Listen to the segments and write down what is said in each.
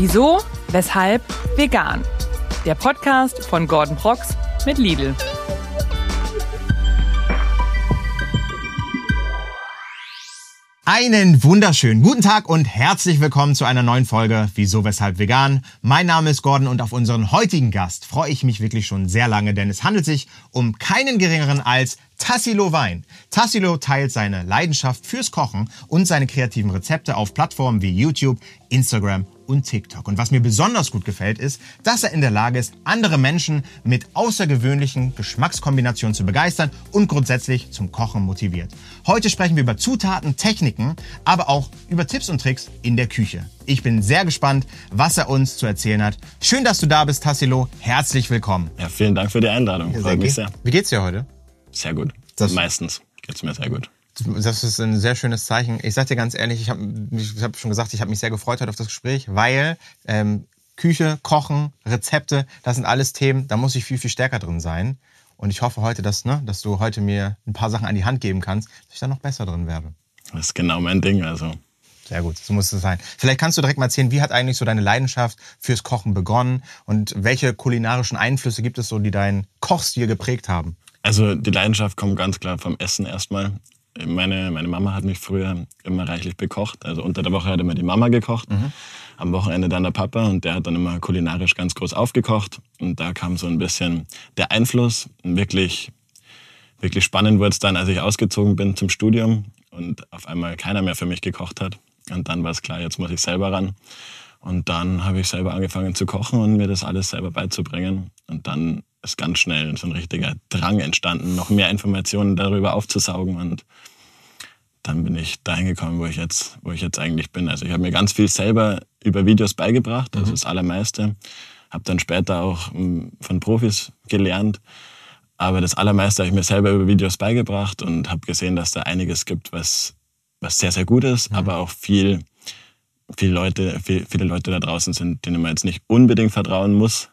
Wieso, weshalb, vegan. Der Podcast von Gordon Prox mit Lidl. Einen wunderschönen guten Tag und herzlich willkommen zu einer neuen Folge Wieso, Weshalb Vegan. Mein Name ist Gordon und auf unseren heutigen Gast freue ich mich wirklich schon sehr lange, denn es handelt sich um keinen geringeren als Tassilo Wein. Tassilo teilt seine Leidenschaft fürs Kochen und seine kreativen Rezepte auf Plattformen wie YouTube, Instagram und TikTok. Und was mir besonders gut gefällt, ist, dass er in der Lage ist, andere Menschen mit außergewöhnlichen Geschmackskombinationen zu begeistern und grundsätzlich zum Kochen motiviert. Heute sprechen wir über Zutaten, Techniken, aber auch über Tipps und Tricks in der Küche. Ich bin sehr gespannt, was er uns zu erzählen hat. Schön, dass du da bist, Tassilo. Herzlich willkommen. Ja, vielen Dank für die Einladung. Freut mich sehr. Wie geht's dir heute? Sehr gut. Das- Meistens geht's mir sehr gut. Das ist ein sehr schönes Zeichen. Ich sag dir ganz ehrlich, ich habe ich hab schon gesagt, ich habe mich sehr gefreut heute auf das Gespräch, weil ähm, Küche, Kochen, Rezepte, das sind alles Themen, da muss ich viel, viel stärker drin sein. Und ich hoffe heute, dass, ne, dass du heute mir ein paar Sachen an die Hand geben kannst, dass ich da noch besser drin werde. Das ist genau mein Ding. Also Sehr gut, so muss es sein. Vielleicht kannst du direkt mal erzählen, wie hat eigentlich so deine Leidenschaft fürs Kochen begonnen und welche kulinarischen Einflüsse gibt es so, die deinen Kochstil geprägt haben? Also die Leidenschaft kommt ganz klar vom Essen erstmal. Meine, meine Mama hat mich früher immer reichlich bekocht. Also unter der Woche hat immer die Mama gekocht, am Wochenende dann der Papa und der hat dann immer kulinarisch ganz groß aufgekocht. Und da kam so ein bisschen der Einfluss. Und Wirklich, wirklich spannend wurde es dann, als ich ausgezogen bin zum Studium und auf einmal keiner mehr für mich gekocht hat. Und dann war es klar, jetzt muss ich selber ran. Und dann habe ich selber angefangen zu kochen und mir das alles selber beizubringen. Und dann ist ganz schnell so ein richtiger Drang entstanden, noch mehr Informationen darüber aufzusaugen. Und dann bin ich dahin gekommen, wo ich jetzt, wo ich jetzt eigentlich bin. Also ich habe mir ganz viel selber über Videos beigebracht, also das Allermeiste. Habe dann später auch mm, von Profis gelernt. Aber das Allermeiste habe ich mir selber über Videos beigebracht und habe gesehen, dass da einiges gibt, was, was sehr, sehr gut ist, aber auch viel, viele Leute, viel, viele Leute da draußen sind, denen man jetzt nicht unbedingt vertrauen muss.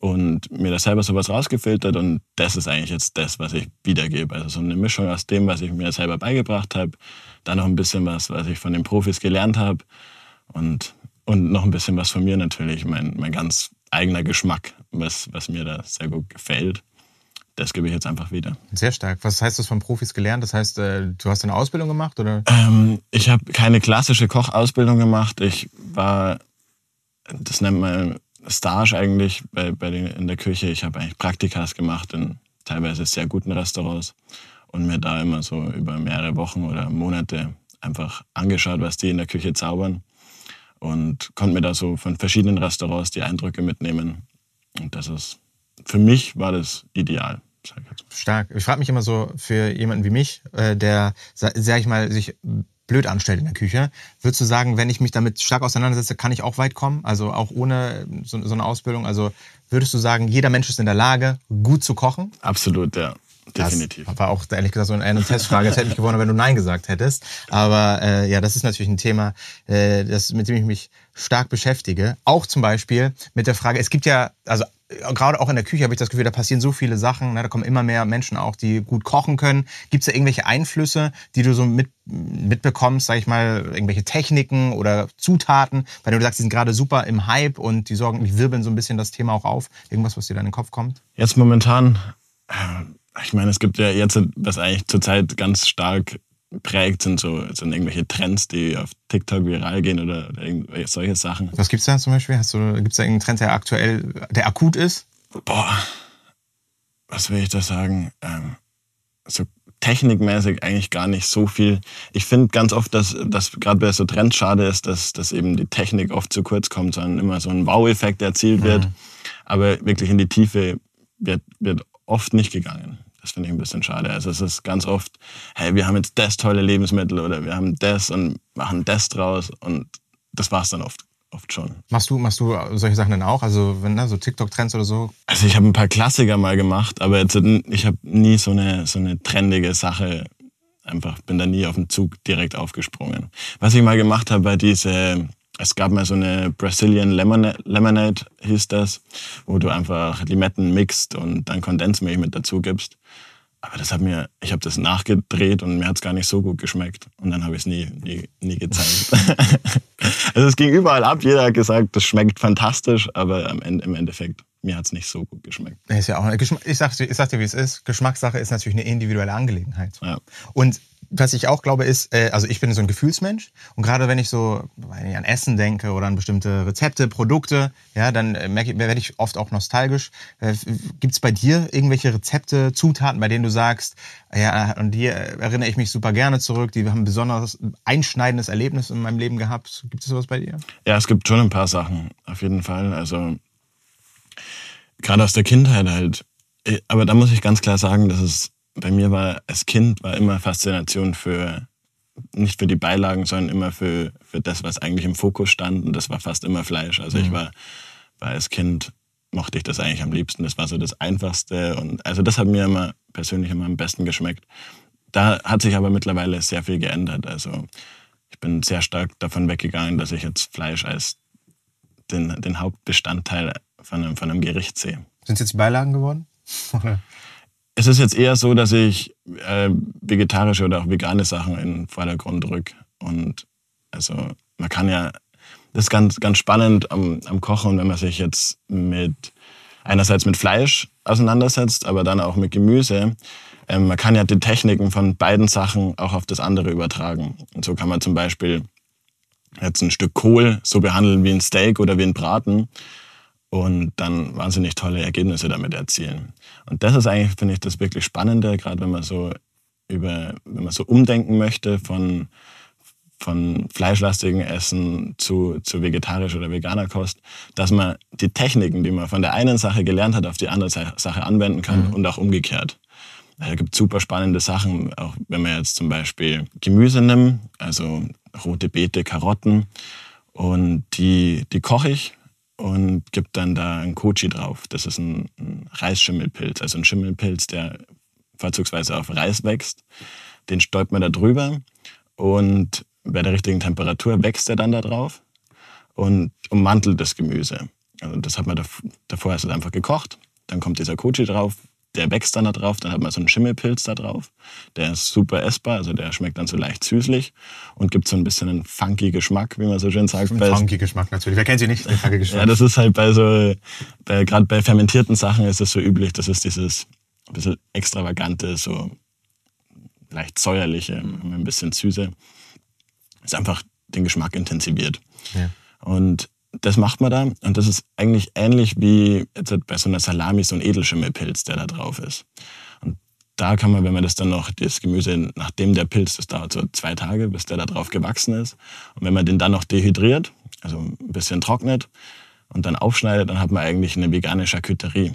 Und mir da selber sowas rausgefiltert und das ist eigentlich jetzt das, was ich wiedergebe. Also so eine Mischung aus dem, was ich mir selber beigebracht habe, dann noch ein bisschen was, was ich von den Profis gelernt habe und, und noch ein bisschen was von mir natürlich, mein, mein ganz eigener Geschmack, was, was mir da sehr gut gefällt. Das gebe ich jetzt einfach wieder. Sehr stark. Was heißt das von Profis gelernt? Das heißt, äh, du hast eine Ausbildung gemacht oder? Ähm, ich habe keine klassische Kochausbildung gemacht. Ich war, das nennt man Stage eigentlich bei, bei den, in der Küche. Ich habe eigentlich Praktikas gemacht in teilweise sehr guten Restaurants und mir da immer so über mehrere Wochen oder Monate einfach angeschaut, was die in der Küche zaubern und konnte mir da so von verschiedenen Restaurants die Eindrücke mitnehmen. Und das ist, für mich war das ideal. Stark. Ich frage mich immer so für jemanden wie mich, äh, der, sa- sag ich mal, sich blöd anstellt in der Küche. Würdest du sagen, wenn ich mich damit stark auseinandersetze, kann ich auch weit kommen? Also auch ohne so, so eine Ausbildung? Also würdest du sagen, jeder Mensch ist in der Lage, gut zu kochen? Absolut, ja. Definitiv. Das war auch ehrlich gesagt so eine Testfrage. Das hätte mich gewundert, wenn du Nein gesagt hättest. Aber äh, ja, das ist natürlich ein Thema, äh, das, mit dem ich mich stark beschäftige. Auch zum Beispiel mit der Frage, es gibt ja, also gerade auch in der Küche habe ich das Gefühl, da passieren so viele Sachen. Ne? Da kommen immer mehr Menschen auch, die gut kochen können. Gibt es da irgendwelche Einflüsse, die du so mit, mitbekommst, sag ich mal, irgendwelche Techniken oder Zutaten, denen du sagst, die sind gerade super im Hype und die sorgen, die wirbeln so ein bisschen das Thema auch auf? Irgendwas, was dir da in den Kopf kommt? Jetzt momentan, äh, ich meine, es gibt ja jetzt, was eigentlich zurzeit ganz stark prägt, sind so sind irgendwelche Trends, die auf TikTok viral gehen oder, oder irgendwelche solche Sachen. Was gibt's da zum Beispiel? Hast du, gibt's da irgendeinen Trend, der aktuell, der akut ist? Boah, was will ich da sagen? Ähm, so technikmäßig eigentlich gar nicht so viel. Ich finde ganz oft, dass, dass gerade bei so Trends schade ist, dass, dass eben die Technik oft zu kurz kommt, sondern immer so ein Wow-Effekt erzielt wird. Aber wirklich in die Tiefe wird, wird oft nicht gegangen. Das finde ich ein bisschen schade. Also es ist ganz oft, hey, wir haben jetzt das tolle Lebensmittel oder wir haben das und machen das draus und das war's dann oft, oft schon. Machst du, machst du solche Sachen dann auch? Also wenn ne, so TikTok-Trends oder so? Also ich habe ein paar Klassiker mal gemacht, aber jetzt, ich habe nie so eine, so eine trendige Sache, einfach bin da nie auf den Zug direkt aufgesprungen. Was ich mal gemacht habe, war diese, es gab mal so eine Brazilian Lemonade, Lemonade hieß das, wo du einfach Limetten mixt und dann Kondensmilch mit dazu gibst. Aber das hat mir, ich habe das nachgedreht und mir hat's gar nicht so gut geschmeckt. Und dann habe ich es nie, nie, nie gezeigt. Also es ging überall ab. Jeder hat gesagt, das schmeckt fantastisch, aber im Endeffekt mir hat es nicht so gut geschmeckt. Ist ja auch, ich sag, ich sag dir, wie es ist. Geschmackssache ist natürlich eine individuelle Angelegenheit. Ja. Und was ich auch glaube ist, äh, also ich bin so ein Gefühlsmensch und gerade wenn ich so wenn ich an Essen denke oder an bestimmte Rezepte, Produkte, ja, dann äh, merke werde ich oft auch nostalgisch. Äh, Gibt es bei dir irgendwelche Rezepte, Zutaten, bei denen du sagst, ja, an die erinnere ich mich super gerne zurück, die haben ein besonders einschneidendes Erlebnis in meinem Leben gehabt. Gibt es sowas bei dir? Ja, es gibt schon ein paar Sachen, auf jeden Fall. Also gerade aus der Kindheit halt. Aber da muss ich ganz klar sagen, dass es bei mir war, als Kind war immer Faszination für, nicht für die Beilagen, sondern immer für, für das, was eigentlich im Fokus stand. Und das war fast immer Fleisch. Also mhm. ich war, war als Kind, mochte ich das eigentlich am liebsten. Das war so das Einfachste. Und also das hat mir immer persönlich immer am besten geschmeckt. Da hat sich aber mittlerweile sehr viel geändert. Also ich bin sehr stark davon weggegangen, dass ich jetzt Fleisch als den, den Hauptbestandteil von einem, von einem Gericht sehe. Sind es jetzt die Beilagen geworden? es ist jetzt eher so, dass ich äh, vegetarische oder auch vegane Sachen in den Vordergrund drücke. Und also man kann ja, das ist ganz, ganz spannend am, am Kochen, wenn man sich jetzt mit einerseits mit Fleisch auseinandersetzt, aber dann auch mit Gemüse. Ähm, man kann ja die Techniken von beiden Sachen auch auf das andere übertragen. Und so kann man zum Beispiel jetzt ein Stück Kohl so behandeln wie ein Steak oder wie ein Braten und dann wahnsinnig tolle Ergebnisse damit erzielen. Und das ist eigentlich, finde ich, das wirklich Spannende, gerade wenn man so über, wenn man so umdenken möchte von, von fleischlastigen Essen zu, zu vegetarisch oder veganer Kost, dass man die Techniken, die man von der einen Sache gelernt hat, auf die andere Sache anwenden kann mhm. und auch umgekehrt. Da gibt es super spannende Sachen, auch wenn man jetzt zum Beispiel Gemüse nimmt, also rote Beete, Karotten, und die, die koche ich und gibt dann da ein Kochi drauf. Das ist ein, Reisschimmelpilz, also ein Schimmelpilz, der vorzugsweise auf Reis wächst. Den stäubt man da drüber und bei der richtigen Temperatur wächst er dann da drauf und ummantelt das Gemüse. Also das hat man davor ist es einfach gekocht, dann kommt dieser Kochi drauf, der wächst dann da drauf, dann hat man so einen Schimmelpilz da drauf. Der ist super essbar, also der schmeckt dann so leicht süßlich und gibt so ein bisschen einen funky Geschmack, wie man so schön sagt. Ein funky Geschmack natürlich. Wer kennt sie nicht? Den funky Geschmack. ja, das ist halt bei so, gerade bei fermentierten Sachen ist es so üblich, das ist dieses ein bisschen extravagante, so leicht säuerliche, ein bisschen süße. Ist einfach den Geschmack intensiviert. Ja. Und das macht man da und das ist eigentlich ähnlich wie jetzt bei so einer Salami so ein Edelschimmelpilz, der da drauf ist. Und da kann man, wenn man das dann noch, das Gemüse, nachdem der Pilz, das dauert so zwei Tage, bis der da drauf gewachsen ist. Und wenn man den dann noch dehydriert, also ein bisschen trocknet und dann aufschneidet, dann hat man eigentlich eine vegane Charcuterie.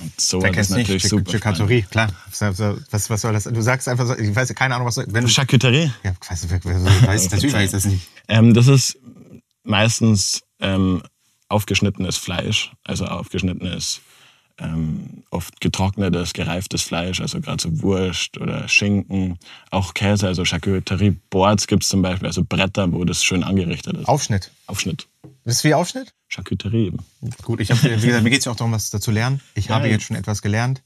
Und so Wer ist natürlich nicht? super. Charcuterie, klar. Was, was soll das? Du sagst einfach so, ich weiß keine Ahnung, was. Wenn Charcuterie? Ja, weiß, weiß, natürlich weiß ich das nicht. Ähm, das ist meistens ähm, aufgeschnittenes Fleisch, also aufgeschnittenes, ähm, oft getrocknetes, gereiftes Fleisch, also gerade so Wurst oder Schinken, auch Käse, also Charcuterie-Boards gibt es zum Beispiel, also Bretter, wo das schön angerichtet ist. Aufschnitt? Aufschnitt. Ist wie Aufschnitt? Charcuterie eben. Gut, ich hab, wie gesagt, mir geht es ja auch darum, was dazu lernen. Ich ja, habe jetzt schon etwas gelernt.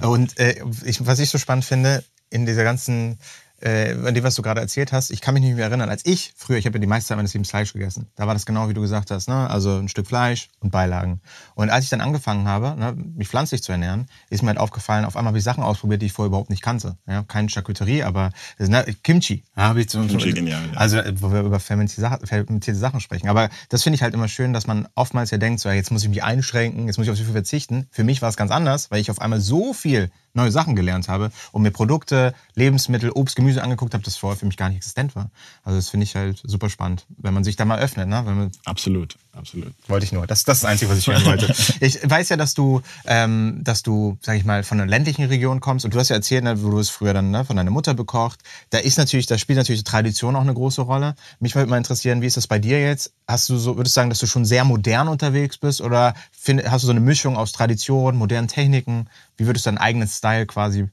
Und äh, ich, was ich so spannend finde, in dieser ganzen äh, an dem, was du gerade erzählt hast, ich kann mich nicht mehr erinnern, als ich früher, ich habe ja die meiste Zeit meines Lebens Fleisch gegessen. Da war das genau wie du gesagt hast, ne? also ein Stück Fleisch und Beilagen. Und als ich dann angefangen habe, ne, mich pflanzlich zu ernähren, ist mir halt aufgefallen, auf einmal habe ich Sachen ausprobiert, die ich vorher überhaupt nicht kannte. Ja? Keine Charcuterie, aber ne, Kimchi. Ja, ich so, Kimchi, genial. Ja. Also wo wir über fermentierte Sachen, fermentierte Sachen sprechen. Aber das finde ich halt immer schön, dass man oftmals ja denkt, so, ja, jetzt muss ich mich einschränken, jetzt muss ich auf so viel verzichten. Für mich war es ganz anders, weil ich auf einmal so viel neue Sachen gelernt habe und mir Produkte, Lebensmittel, Obst, Gemüse angeguckt habe, das vorher für mich gar nicht existent war. Also das finde ich halt super spannend, wenn man sich da mal öffnet. Ne? Absolut, absolut. Wollte ich nur. Das, das ist das Einzige, was ich hören wollte. ich weiß ja, dass du, ähm, dass du, sag ich mal, von einer ländlichen Region kommst und du hast ja erzählt, ne, wo du es früher dann ne, von deiner Mutter bekocht. Da ist natürlich, da spielt natürlich die Tradition auch eine große Rolle. Mich würde mal interessieren, wie ist das bei dir jetzt? Hast du so, würdest du sagen, dass du schon sehr modern unterwegs bist oder find, hast du so eine Mischung aus Tradition, modernen Techniken? Wie würdest du deinen eigenen Style quasi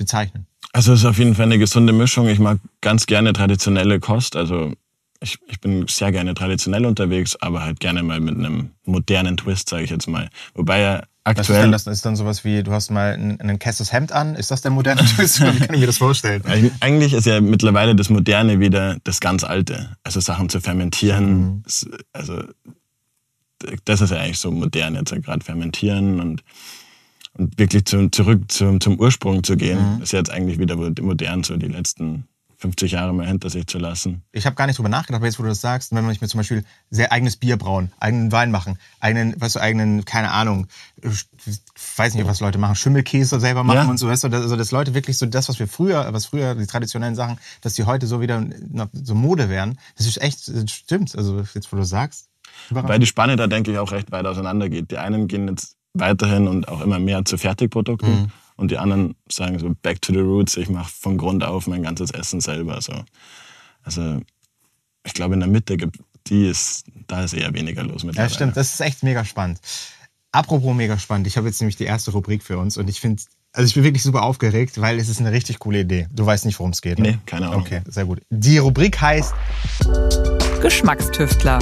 bezeichnen? Also es ist auf jeden Fall eine gesunde Mischung. Ich mag ganz gerne traditionelle Kost. Also ich, ich bin sehr gerne traditionell unterwegs, aber halt gerne mal mit einem modernen Twist, sage ich jetzt mal. Wobei ja Was ist aktuell... denn das? Ist dann sowas wie, du hast mal ein, ein Kessels Hemd an. Ist das der moderne Twist? Wie kann ich mir das vorstellen? Eig- Eigentlich ist ja mittlerweile das Moderne wieder das ganz Alte. Also Sachen zu fermentieren. s- Also das ist ja eigentlich so modern jetzt, gerade fermentieren und wirklich zum, zurück zum, zum Ursprung zu gehen. Ist jetzt eigentlich wieder modern, so die letzten 50 Jahre mal hinter sich zu lassen. Ich habe gar nicht drüber nachgedacht, aber jetzt, wo du das sagst, wenn man sich mir zum Beispiel sehr eigenes Bier brauen, eigenen Wein machen, eigenen, weißt du, eigenen, keine Ahnung, weiß nicht, was Leute machen, Schimmelkäse selber machen Ja. und so, weißt du, dass- also dass Leute wirklich so das, was wir früher, was früher, die traditionellen Sachen, dass die heute so wieder so Mode werden, das ist echt, das stimmt, also jetzt, wo du sagst. Weil die Spanne da, denke ich, auch recht weit auseinander geht. Die einen gehen jetzt weiterhin und auch immer mehr zu Fertigprodukten und die anderen sagen so back to the roots, ich mache von Grund auf mein ganzes Essen selber. So. Also ich glaube, in der Mitte gibt die ist, da ist eher weniger los Ja, mittlerweile. stimmt, das ist echt mega spannend. Apropos mega spannend, ich habe jetzt nämlich die erste Rubrik für uns und ich finde, also ich bin wirklich super aufgeregt, weil es ist eine richtig coole Idee. Du weißt nicht, worum es geht. Ne? Nee, keine Ahnung. Okay, sehr gut. Die Rubrik heißt Geschmackstüftler.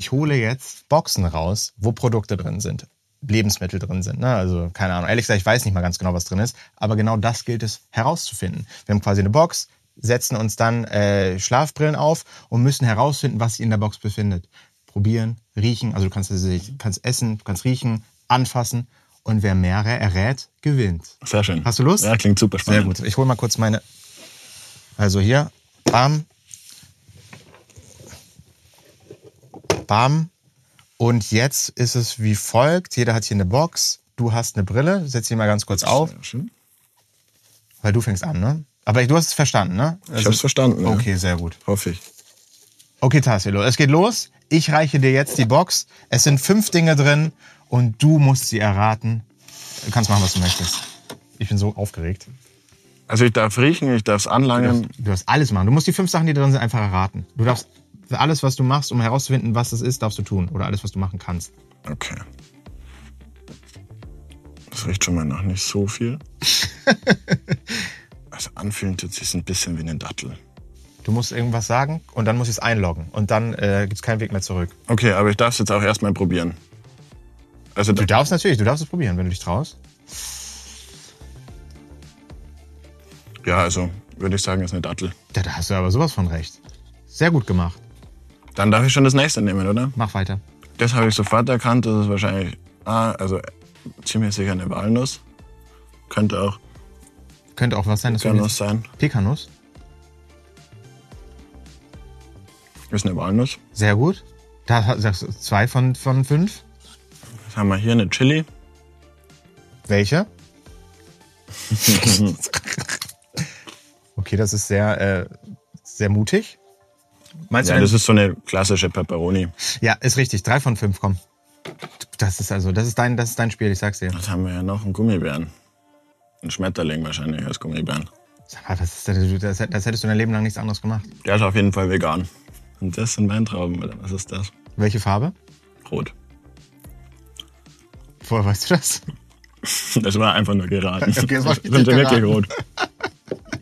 Ich hole jetzt Boxen raus, wo Produkte drin sind. Lebensmittel drin sind. Ne? Also, keine Ahnung. Ehrlich gesagt, ich weiß nicht mal ganz genau, was drin ist. Aber genau das gilt es herauszufinden. Wir haben quasi eine Box, setzen uns dann äh, Schlafbrillen auf und müssen herausfinden, was sich in der Box befindet. Probieren, riechen. Also, du kannst, du kannst essen, du kannst riechen, anfassen. Und wer mehrere errät, gewinnt. Sehr schön. Hast du Lust? Ja, klingt super Sehr spannend. gut. Ich hole mal kurz meine. Also hier. Bam. Bam. Und jetzt ist es wie folgt. Jeder hat hier eine Box. Du hast eine Brille. Setz sie mal ganz kurz auf, schön. weil du fängst an, ne? Aber du hast es verstanden, ne? Ich habe es verstanden. Ja. Okay, sehr gut. Hoffe ich. Okay, Tassilo, es geht los. Ich reiche dir jetzt die Box. Es sind fünf Dinge drin und du musst sie erraten. Du kannst machen, was du möchtest. Ich bin so aufgeregt. Also ich darf riechen, ich darf es anlangen. Du darfst alles machen. Du musst die fünf Sachen, die drin sind, einfach erraten. Du darfst alles, was du machst, um herauszufinden, was das ist, darfst du tun. Oder alles, was du machen kannst. Okay. Das riecht schon mal nach nicht so viel. also anfühlen tut sich ein bisschen wie eine Dattel. Du musst irgendwas sagen und dann muss ich es einloggen. Und dann äh, gibt es keinen Weg mehr zurück. Okay, aber ich darf es jetzt auch erstmal probieren. Also Du darfst natürlich, du darfst es probieren, wenn du dich traust. ja, also würde ich sagen, ist eine Dattel. Ja, da hast du aber sowas von recht. Sehr gut gemacht. Dann darf ich schon das nächste nehmen, oder? Mach weiter. Das habe ich sofort erkannt. Das ist wahrscheinlich, ah, also ziemlich sicher eine Walnuss. Könnte auch Könnte auch was sein, das Walnuss sein. Pekanuss. Ist eine Walnuss. Sehr gut. Da sagst du zwei von, von fünf. Was haben wir hier? Eine Chili. Welche? okay, das ist sehr, äh, sehr mutig. Meinst Ja, du, das ist so eine klassische Pepperoni. Ja, ist richtig. Drei von fünf, komm. Das ist also, das ist dein, das ist dein Spiel, ich sag's dir. Was haben wir ja noch? Ein Gummibären. Ein Schmetterling wahrscheinlich als Gummibären. Sag mal, was ist denn, das, das hättest du dein Leben lang nichts anderes gemacht. Der ist auf jeden Fall vegan. Und das sind Weintrauben, oder was ist das? Welche Farbe? Rot. Woher weißt du das? Das war einfach nur geraten. Okay, das war sind wirklich rot?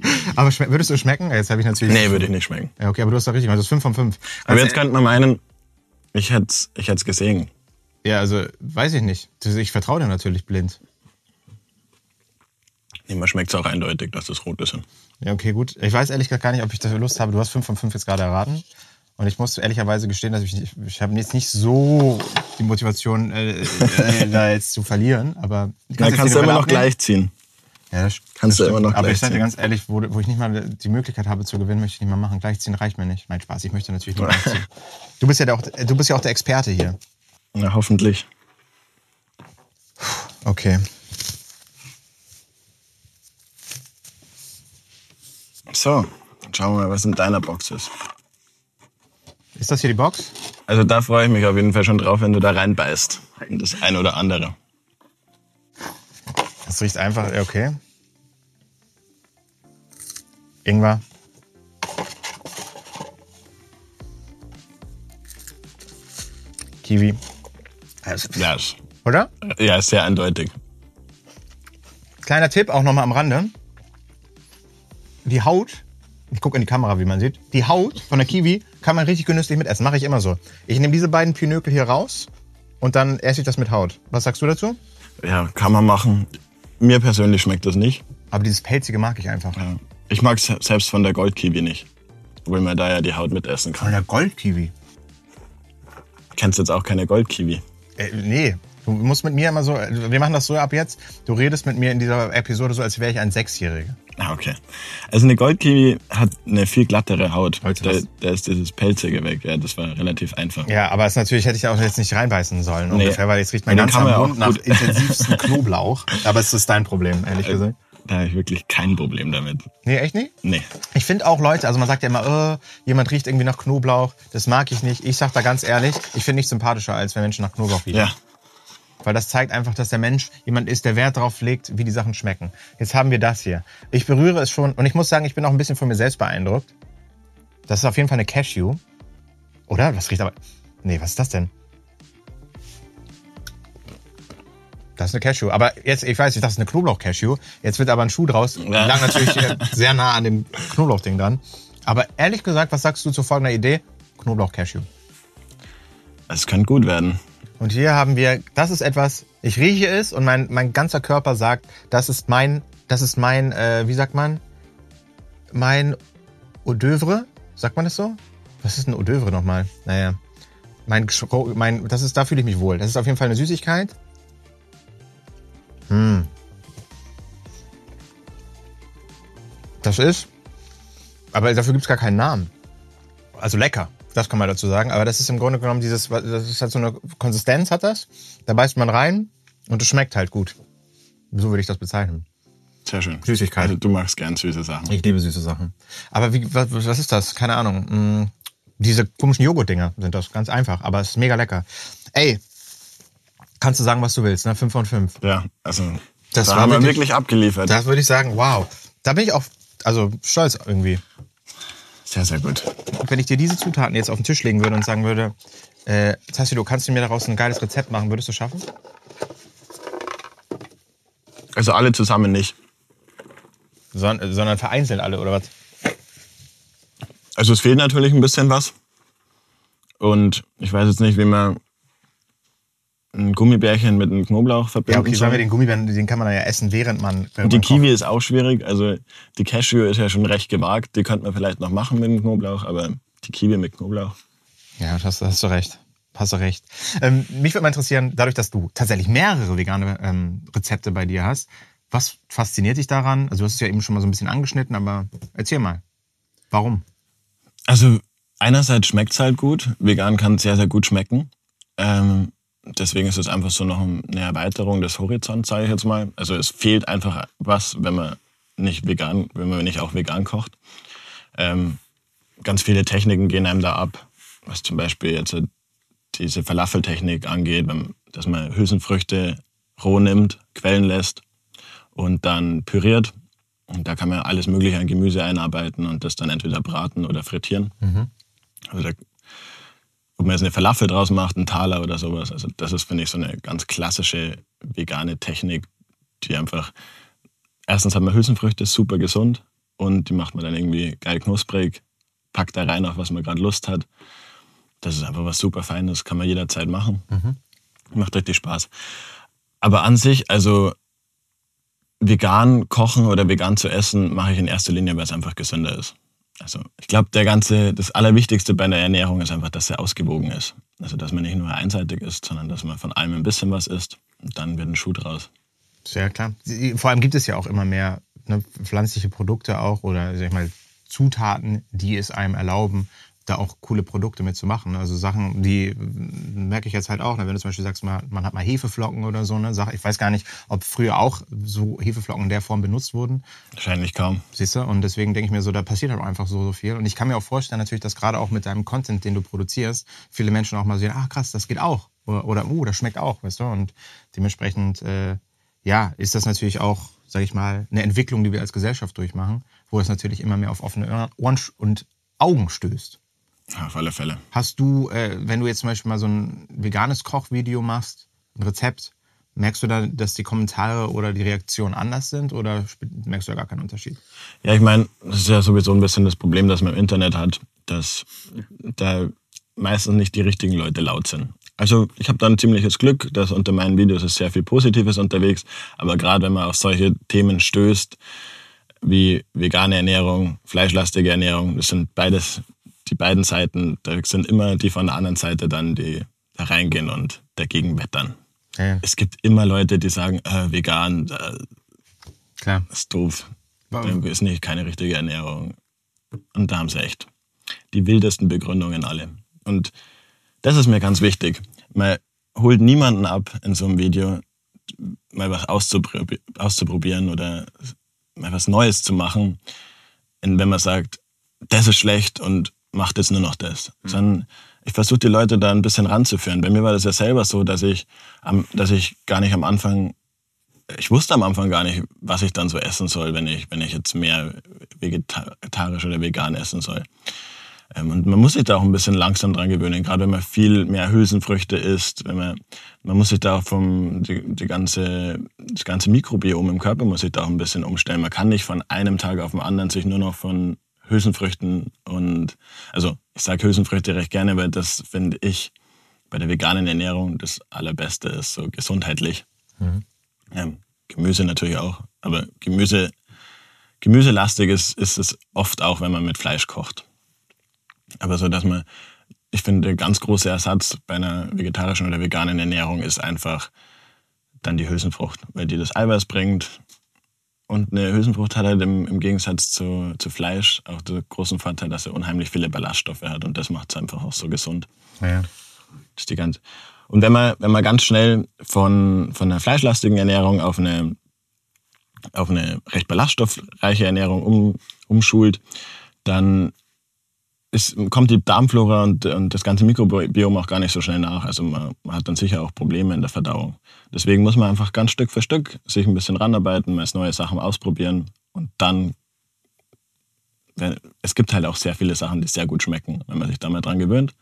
Aber würdest du schmecken? Jetzt habe ich natürlich. Nee, würde ich nicht schmecken. Ja, okay, aber du hast doch richtig gemacht. Das ist fünf von fünf. Aber Also, jetzt könnte man meinen, ich hätte es ich hätt's gesehen. Ja, also, weiß ich nicht. Ich vertraue dir natürlich blind. Nee, man schmeckt es auch eindeutig, dass das rot ist. Ja, okay, gut. Ich weiß ehrlich gesagt gar nicht, ob ich dafür Lust habe. Du hast fünf von fünf jetzt gerade erraten. Und ich muss ehrlicherweise gestehen, dass ich, nicht- ich habe jetzt nicht so die Motivation, äh, äh, da jetzt zu verlieren. Aber Da jetzt kannst du immer noch gleich ziehen. Ja, das, Kannst das du immer noch Aber ich sage dir ganz ehrlich, wo, wo ich nicht mal die Möglichkeit habe zu gewinnen, möchte ich nicht mal machen. Gleichziehen reicht mir nicht. Mein Spaß, ich möchte natürlich nur gleichziehen. Du bist ja der, auch, du bist ja auch der Experte hier. Na, hoffentlich. Okay. So, dann schauen wir mal, was in deiner Box ist. Ist das hier die Box? Also da freue ich mich auf jeden Fall schon drauf, wenn du da reinbeißt. In das eine oder andere. Das riecht einfach, ja, okay. Ingwer. Kiwi. Ja, Oder? ja, ist sehr eindeutig. Kleiner Tipp auch nochmal am Rande. Die Haut ich gucke in die Kamera, wie man sieht, die Haut von der Kiwi kann man richtig genüsslich mitessen. Mache ich immer so. Ich nehme diese beiden Pinökel hier raus und dann esse ich das mit Haut. Was sagst du dazu? Ja, kann man machen. Mir persönlich schmeckt das nicht. Aber dieses Pelzige mag ich einfach. Ja. Ich mag es selbst von der Goldkiwi nicht. Obwohl man da ja die Haut mitessen Von kann. der Goldkiwi. Kennst jetzt auch keine Goldkiwi. Äh, nee. Du musst mit mir immer so, wir machen das so ab jetzt, du redest mit mir in dieser Episode so, als wäre ich ein Sechsjähriger. Ah, okay. Also eine Goldkiwi hat eine viel glattere Haut. Heute Da, da ist dieses Pelzige weg. Ja, das war relativ einfach. Ja, aber es natürlich hätte ich auch jetzt nicht reinbeißen sollen, Nee. ungefähr, weil jetzt riecht mein Ja, ganzer Mund nach intensivsten Knoblauch. Aber es ist dein Problem, ehrlich Äh, gesagt. Da habe ich wirklich kein Problem damit. Nee, echt nicht? Nee. Ich finde auch Leute, also man sagt ja immer, äh, jemand riecht irgendwie nach Knoblauch. Das mag ich nicht. Ich sag da ganz ehrlich, ich finde nichts sympathischer, als wenn Menschen nach Knoblauch riechen. Ja. Weil das zeigt einfach, dass der Mensch jemand ist, der Wert darauf legt, wie die Sachen schmecken. Jetzt haben wir das hier. Ich berühre es schon und ich muss sagen, ich bin auch ein bisschen von mir selbst beeindruckt. Das ist auf jeden Fall eine Cashew. Oder? Was riecht aber. Nee, was ist das denn? Das ist eine Cashew. Aber jetzt, ich weiß nicht, das ist eine Knoblauch-Cashew. Jetzt wird aber ein Schuh draus. Ja. Lag natürlich sehr nah an dem Knoblauchding dran. Aber ehrlich gesagt, was sagst du zu folgender Idee? Knoblauch-Cashew. Es könnte gut werden. Und hier haben wir, das ist etwas, ich rieche es und mein, mein ganzer Körper sagt, das ist mein, das ist mein, äh, wie sagt man? Mein Eau d'oeuvre? Sagt man das so? Was ist ein Eau d'oeuvre nochmal? Naja. Mein, mein, das ist, da fühle ich mich wohl. Das ist auf jeden Fall eine Süßigkeit. Hm. Das ist, aber dafür gibt es gar keinen Namen. Also lecker, das kann man dazu sagen. Aber das ist im Grunde genommen dieses, das ist halt so eine Konsistenz hat das. Da beißt man rein und es schmeckt halt gut. So würde ich das bezeichnen. Sehr schön. Süßigkeit. Also du magst gern süße Sachen. Ich liebe süße Sachen. Aber wie, was, was ist das? Keine Ahnung. Hm, diese komischen Joghurt-Dinger sind das. Ganz einfach. Aber es ist mega lecker. Ey, kannst du sagen, was du willst, ne? 5 von 5. Ja, also Das da war haben wir wirklich- wirklich abgeliefert. Das würde ich sagen, wow. Da bin ich auch, also stolz irgendwie. Sehr, sehr gut. Wenn ich dir diese Zutaten jetzt auf den Tisch legen würde und sagen würde, äh, Tassilo, kannst du mir daraus ein geiles Rezept machen? Würdest du schaffen? Also alle zusammen nicht. Son sondern vereinzelt alle, oder was? Also es fehlt natürlich ein bisschen was. Und ich weiß jetzt nicht, wie man ein Gummibärchen mit einem Knoblauch Ja, verbinden okay, sagen wir den Gummibären, den kann man ja essen, während man. Während Die man Kiwi ist auch schwierig. Also die Cashew ist ja schon recht gewagt. Die könnte man vielleicht noch machen mit dem Knoblauch, aber die Kiwi mit Knoblauch. kocht. Ja, das hast du recht. Hast du recht. Ähm, mich würde mal interessieren, dadurch, dass du tatsächlich mehrere vegane ähm, Rezepte bei dir hast, was fasziniert dich daran? Also, du hast es ja eben schon mal so ein bisschen angeschnitten, aber erzähl mal. Warum? Also einerseits schmeckt es halt gut. Vegan kann sehr, sehr gut schmecken. Ähm, deswegen ist es einfach so noch eine Erweiterung des Horizonts, sage ich jetzt mal. Also es fehlt einfach was, wenn man nicht vegan, wenn man nicht auch vegan kocht. Ähm, ganz viele Techniken gehen einem da ab, was zum Beispiel jetzt äh, diese Falafeltechnik angeht, dass man Hülsenfrüchte roh nimmt, quellen lässt und dann püriert. Und da kann man alles Mögliche an Gemüse einarbeiten und das dann entweder braten oder frittieren. Also da, ob man jetzt eine Falafel draus macht, einen Taler oder sowas. Also das ist, finde ich, so eine ganz klassische vegane Technik, die einfach, erstens hat man Hülsenfrüchte, super gesund und die macht man dann irgendwie geil knusprig, packt da rein, auf was man gerade Lust hat. Das ist einfach was super Feines, kann man jederzeit machen. Macht richtig Spaß. Aber an sich, also vegan kochen oder vegan zu essen, mache ich in erster Linie, weil es einfach gesünder ist. Also ich glaube, der ganze, das Allerwichtigste bei der Ernährung ist einfach, dass er ausgewogen ist. Also dass man nicht nur einseitig isst, sondern dass man von allem ein bisschen was isst und dann wird ein Schuh draus. Sehr klar. Vor allem gibt es ja auch immer mehr ne, pflanzliche Produkte auch oder sag ich mal Zutaten, die es einem erlauben, da auch coole Produkte mitzumachen. Also Sachen, die merke ich jetzt halt auch, ne, wenn du zum Beispiel sagst, man, hat mal Hefeflocken oder so, ne, Sache. Ich weiß gar nicht, ob früher auch so Hefeflocken in der Form benutzt wurden. Wahrscheinlich kaum. Siehst du? Und deswegen denke ich mir so, da passiert halt auch einfach so, so viel. Und ich kann mir auch vorstellen, natürlich, dass gerade auch mit deinem Content, den du produzierst, viele Menschen auch mal sehen, ah krass, das geht auch. Oder, oder uh, das schmeckt auch, weißt du? Und dementsprechend, äh, ja, ist das natürlich auch, sage ich mal, eine Entwicklung, die wir als Gesellschaft durchmachen, wo es natürlich immer mehr auf offene Ohren und Augen stößt. Ja, auf alle Fälle. Hast du, äh, wenn du jetzt zum Beispiel mal so ein veganes Kochvideo machst, ein Rezept, Merkst du da, dass die Kommentare oder die Reaktionen anders sind oder merkst du da gar keinen Unterschied? Ja, ich meine, das ist ja sowieso ein bisschen das Problem, das man im Internet hat, dass da meistens nicht die richtigen Leute laut sind. Also ich habe da ein ziemliches Glück, dass unter meinen Videos ist sehr viel Positives unterwegs, aber gerade wenn man auf solche Themen stößt, wie vegane Ernährung, fleischlastige Ernährung, das sind beides die beiden Seiten, da sind immer die von der anderen Seite dann, die da reingehen und dagegen wettern. Ja. Es gibt immer Leute, die sagen, äh, vegan, äh, Klar. ist doof. Warum? Ist nicht keine richtige Ernährung. Und da haben sie echt. Die wildesten Begründungen alle. Und das ist mir ganz wichtig. Man holt niemanden ab in so einem Video, mal was auszuprobieren oder mal was Neues zu machen, wenn man sagt, das ist schlecht und macht jetzt nur noch das. Mhm. Sondern ich versuche die Leute da ein bisschen ranzuführen. Bei mir war das ja selber so, dass ich, dass ich gar nicht am Anfang, ich wusste am Anfang gar nicht, was ich dann so essen soll, wenn ich, wenn ich jetzt mehr vegetarisch oder vegan essen soll. Ähm, und man muss sich da auch ein bisschen langsam dran gewöhnen, gerade wenn man viel mehr Hülsenfrüchte isst. Wenn man, man muss sich da auch vom, die, die ganze, das ganze Mikrobiom im Körper muss sich da auch ein bisschen umstellen. Man kann nicht von einem Tag auf den anderen sich nur noch von Hülsenfrüchten und, also ich sage Hülsenfrüchte recht gerne, weil das finde ich bei der veganen Ernährung das Allerbeste ist, so gesundheitlich. Mhm. Ja, Gemüse natürlich auch, aber Gemüse, gemüselastig ist, ist es oft auch, wenn man mit Fleisch kocht. Aber so, dass man, ich finde, der ganz große Ersatz bei einer vegetarischen oder veganen Ernährung ist einfach dann die Hülsenfrucht, weil die das Eiweiß bringt. Und eine Hülsenfrucht hat halt im, im Gegensatz zu, zu Fleisch auch den großen Vorteil, dass er unheimlich viele Ballaststoffe hat und das macht es einfach auch so gesund. Ja. Das ist die ganze. Und wenn man, wenn man ganz schnell von, von einer fleischlastigen Ernährung auf eine, auf eine recht ballaststoffreiche Ernährung um, umschult, dann ist, kommt die Darmflora und, und, das ganze Mikrobiom auch gar nicht so schnell nach. Also man, man, hat dann sicher auch Probleme in der Verdauung. Deswegen muss man einfach ganz Stück für Stück sich ein bisschen ranarbeiten, mal neue Sachen ausprobieren und dann, es gibt halt auch sehr viele Sachen, die sehr gut schmecken. Wenn man sich da mal dran gewöhnt,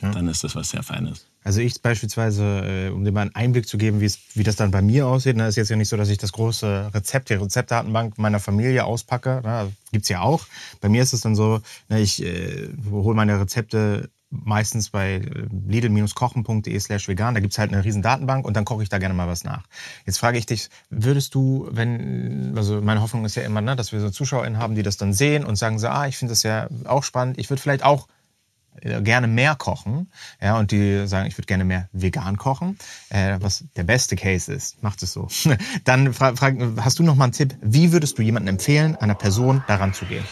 ja. dann ist das was sehr Feines. Also ich beispielsweise, äh, um dir mal einen Einblick zu geben, wie das dann bei mir aussieht, ne, ist jetzt ja nicht so, dass ich das große Rezept, die Rezeptdatenbank meiner Familie auspacke. Ne, gibt's ja auch. Bei mir ist es dann so, ne, ich äh, hole meine Rezepte meistens bei äh, lidl-kochen.de slash vegan. Da gibt's halt eine riesen Datenbank und dann koche ich da gerne mal was nach. Jetzt frage ich dich, würdest du, wenn, also meine Hoffnung ist ja immer, ne, dass wir so ZuschauerInnen haben, die das dann sehen und sagen so, ah, ich finde das ja auch spannend, ich würde vielleicht auch gerne mehr kochen, ja, und die sagen, ich würde gerne mehr vegan kochen, äh, was der beste Case ist, macht es so. Dann frag, frag, hast du noch mal einen Tipp, wie würdest du jemandem empfehlen, einer Person daran zu gehen?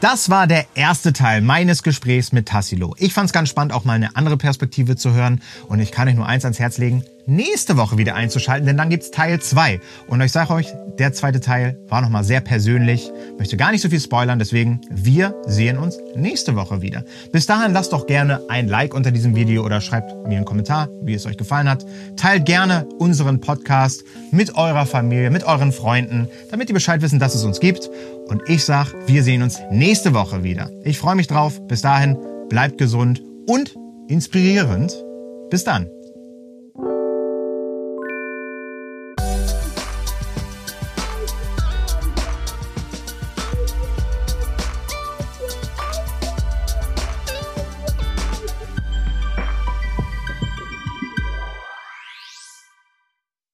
Das war der erste Teil meines Gesprächs mit Tassilo. Ich fand es ganz spannend, auch mal eine andere Perspektive zu hören. Und ich kann euch nur eins ans Herz legen, nächste Woche wieder einzuschalten, denn dann gibt's Teil 2. Und ich sage euch, der zweite Teil war nochmal sehr persönlich. Möchte gar nicht so viel spoilern, deswegen wir sehen uns nächste Woche wieder. Bis dahin lasst doch gerne ein Like unter diesem Video oder schreibt mir einen Kommentar, wie es euch gefallen hat. Teilt gerne unseren Podcast mit eurer Familie, mit euren Freunden, damit die Bescheid wissen, dass es uns gibt. Und ich sag, wir sehen uns nächste Woche wieder. Ich freue mich drauf. Bis dahin, bleibt gesund und inspirierend. Bis dann.